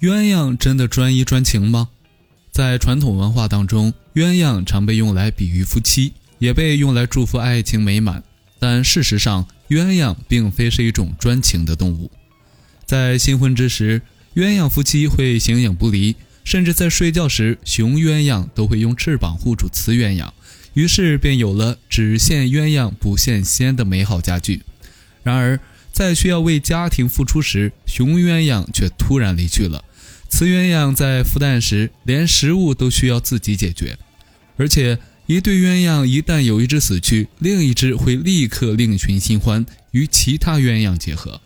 鸳鸯真的专一专情吗？在传统文化当中，鸳鸯常被用来比喻夫妻，也被用来祝福爱情美满。但事实上，鸳鸯并非是一种专情的动物。在新婚之时，鸳鸯夫妻会形影不离，甚至在睡觉时，雄鸳鸯都会用翅膀护住雌鸳鸯，于是便有了“只羡鸳鸯不羡仙”的美好佳句。然而，在需要为家庭付出时，雄鸳鸯却突然离去了。雌鸳鸯在孵蛋时，连食物都需要自己解决。而且，一对鸳鸯一旦有一只死去，另一只会立刻另寻新欢，与其他鸳鸯结合。